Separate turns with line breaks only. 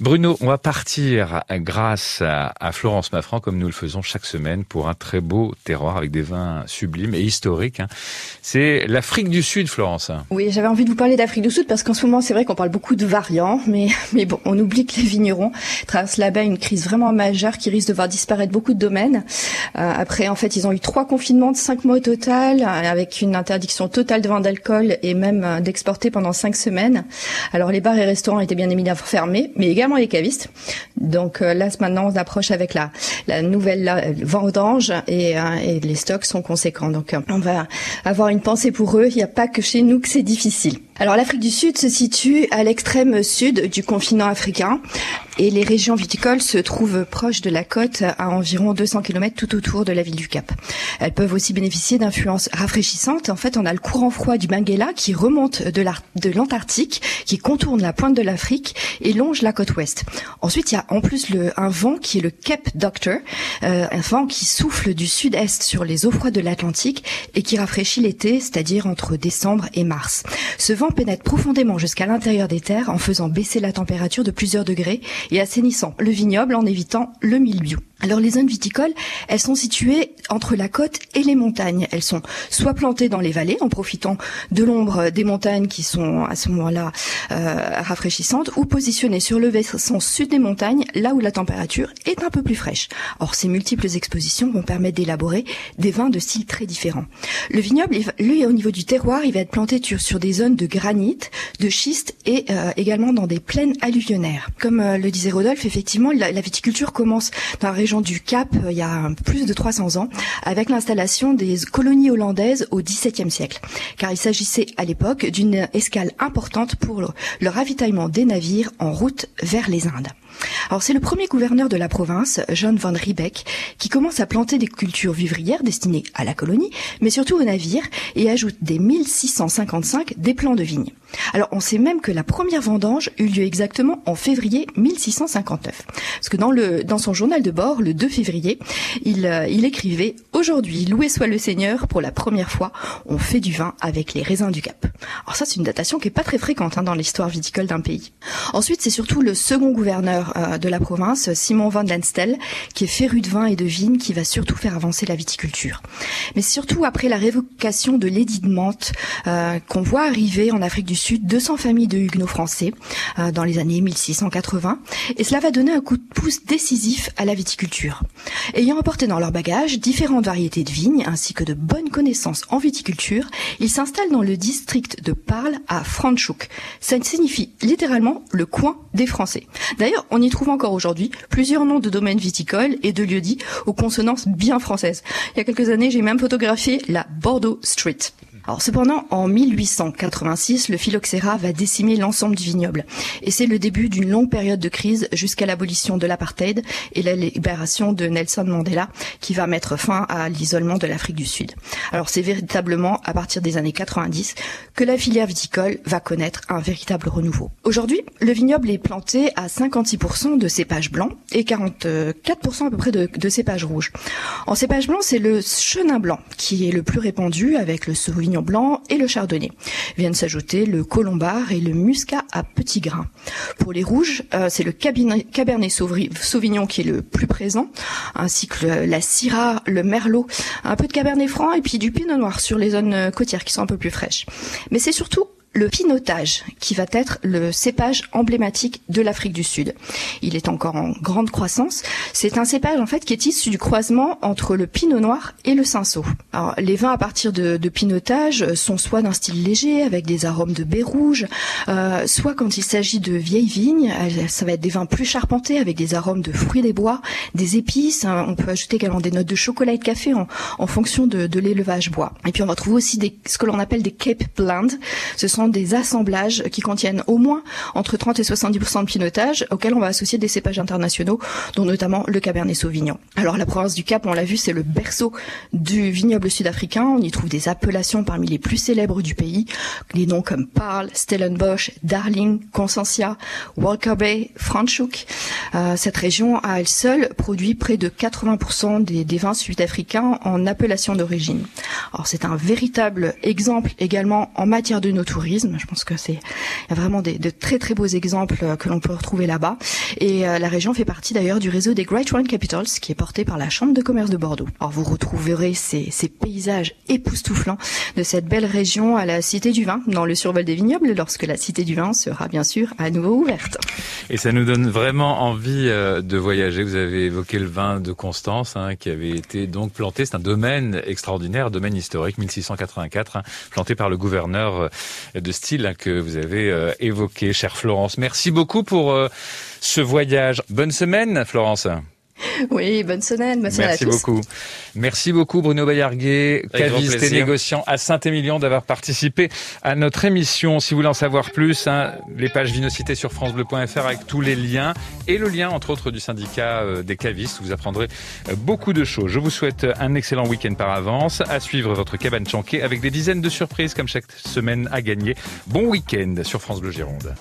Bruno, on va partir grâce à, Florence Maffran, comme nous le faisons chaque semaine, pour un très beau terroir avec des vins sublimes et historiques. Hein. C'est l'Afrique du Sud, Florence.
Oui, j'avais envie de vous parler d'Afrique du Sud parce qu'en ce moment, c'est vrai qu'on parle beaucoup de variants, mais, mais bon, on oublie que les vignerons traversent là-bas une crise vraiment majeure qui risque de voir disparaître beaucoup de domaines. Euh, après, en fait, ils ont eu trois confinements de cinq mois au total, avec une interdiction totale de vente d'alcool et même euh, d'exporter pendant cinq semaines. Alors, les bars et restaurants étaient bien évidemment fermés, mais également les cavistes. Donc euh, là, maintenant, on approche avec la, la nouvelle vendange et, euh, et les stocks sont conséquents. Donc euh, on va avoir une pensée pour eux. Il n'y a pas que chez nous que c'est difficile. Alors l'Afrique du Sud se situe à l'extrême sud du continent africain et les régions viticoles se trouvent proches de la côte à environ 200 km tout autour de la ville du Cap. Elles peuvent aussi bénéficier d'influences rafraîchissantes. En fait, on a le courant froid du Benguela qui remonte de l'Antarctique, qui contourne la pointe de l'Afrique et longe la côte ouest. Ensuite, il y a en plus un vent qui est le Cape Doctor, euh, un vent qui souffle du sud-est sur les eaux froides de l'Atlantique et qui rafraîchit l'été, c'est-à-dire entre décembre et mars. Ce vent pénètre profondément jusqu'à l'intérieur des terres en faisant baisser la température de plusieurs degrés et assainissant le vignoble en évitant le mildiou. Alors les zones viticoles, elles sont situées entre la côte et les montagnes. Elles sont soit plantées dans les vallées en profitant de l'ombre des montagnes qui sont à ce moment-là euh, rafraîchissantes, ou positionnées sur le versant sud des montagnes, là où la température est un peu plus fraîche. Or ces multiples expositions vont permettre d'élaborer des vins de styles très différents. Le vignoble, lui, au niveau du terroir, il va être planté sur des zones de granit, de schiste et euh, également dans des plaines alluvionnaires. Comme euh, le disait Rodolphe, effectivement, la, la viticulture commence dans la région du Cap euh, il y a plus de 300 ans avec l'installation des colonies hollandaises au XVIIe siècle. Car il s'agissait à l'époque d'une escale importante pour le ravitaillement des navires en route vers les Indes. Alors c'est le premier gouverneur de la province, John van Riebeck, qui commence à planter des cultures vivrières destinées à la colonie, mais surtout aux navires, et ajoute dès 1655 des plants de vignes. Alors on sait même que la première vendange eut lieu exactement en février 1659. Parce que dans, le, dans son journal de bord, le 2 février, il, euh, il écrivait « Aujourd'hui, loué soit le Seigneur, pour la première fois, on fait du vin avec les raisins du Cap ». Alors ça c'est une datation qui est pas très fréquente hein, dans l'histoire viticole d'un pays. Ensuite c'est surtout le second gouverneur euh, de la province, Simon van Lenstel, qui est féru de vin et de vigne, qui va surtout faire avancer la viticulture. Mais surtout après la révocation de l'édit de Mantes, euh, qu'on voit arriver en Afrique du Sud 200 familles de huguenots français euh, dans les années 1680, et cela va donner un coup de pouce décisif à la viticulture. Ayant emporté dans leur bagage différentes variétés de vignes ainsi que de bonnes connaissances en viticulture, ils s'installent dans le district de Parle à Franschhoek. Ça signifie littéralement le coin des Français. D'ailleurs, on y trouve encore aujourd'hui plusieurs noms de domaines viticoles et de lieux-dits aux consonances bien françaises. Il y a quelques années, j'ai même photographié la Bordeaux Street. Cependant, en 1886, le phylloxéra va décimer l'ensemble du vignoble. Et c'est le début d'une longue période de crise jusqu'à l'abolition de l'apartheid et la libération de Nelson Mandela qui va mettre fin à l'isolement de l'Afrique du Sud. Alors c'est véritablement à partir des années 90 que la filière viticole va connaître un véritable renouveau. Aujourd'hui, le vignoble est planté à 56% de cépages blancs et 44% à peu près de, de cépages rouges. En cépage blanc, c'est le chenin blanc qui est le plus répandu avec le sauvignon blanc et le chardonnay. Viennent s'ajouter le colombard et le muscat à petits grains. Pour les rouges, euh, c'est le cabernet sauvignon qui est le plus présent, ainsi que la syrah, le merlot, un peu de cabernet franc et puis du pinot noir sur les zones euh, côtières qui sont un peu plus fraîches. Mais c'est surtout le pinotage, qui va être le cépage emblématique de l'Afrique du Sud. Il est encore en grande croissance. C'est un cépage en fait qui est issu du croisement entre le pinot noir et le cinsault. Alors, les vins à partir de, pinotage sont soit d'un style léger avec des arômes de baie rouge, euh, soit quand il s'agit de vieilles vignes, euh, ça va être des vins plus charpentés avec des arômes de fruits des bois, des épices. Hein. on peut ajouter également des notes de chocolat et de café en, fonction de, de l'élevage bois. Et puis on va trouver aussi des, ce que l'on appelle des Cape Blend. Ce sont des assemblages qui contiennent au moins entre 30 et 70% de pinotage auxquels on va associer des cépages internationaux, dont notamment le Cabernet Sauvignon. Alors la province du Cap, on l'a vu, c'est le berceau du vignoble sud-africain. On y trouve des appellations parmi les plus célèbres du pays, des noms comme Parle, Stellenbosch, Darling, Consentia, Walker Bay, Franschhoek. Euh, cette région, à elle seule, produit près de 80% des, vins sud-africains en appellation d'origine. Alors c'est un véritable exemple également en matière de nos touristes tourisme. Je pense que c'est il y a vraiment des, de très très beaux exemples que l'on peut retrouver là-bas. Et la région fait partie d'ailleurs du réseau des Great Wine Capitals, qui est porté par la Chambre de commerce de Bordeaux. Alors vous retrouverez ces, ces paysages époustouflants de cette belle région à la Cité du Vin, dans le survol des vignobles, lorsque la Cité du Vin sera bien sûr à nouveau ouverte.
Et ça nous donne vraiment envie euh, de voyager. Vous avez évoqué le vin de Constance, hein, qui avait été donc planté. C'est un domaine extraordinaire, domaine historique, 1684, hein, planté par le gouverneur euh, de Style hein, que vous avez euh, évoqué, chère Florence. Merci beaucoup pour ce voyage. Bonne semaine, Florence.
Oui, bonne semaine.
Bonne Merci beaucoup. Merci beaucoup Bruno Bayarguet, caviste et négociant à Saint-Émilion d'avoir participé à notre émission. Si vous voulez en savoir plus, hein, les pages Vinocité sur francebleu.fr avec tous les liens et le lien entre autres du syndicat euh, des cavistes. Vous apprendrez euh, beaucoup de choses. Je vous souhaite un excellent week-end par avance. À suivre votre cabane chanquée avec des dizaines de surprises comme chaque semaine à gagner. Bon week-end sur France Bleu Gironde.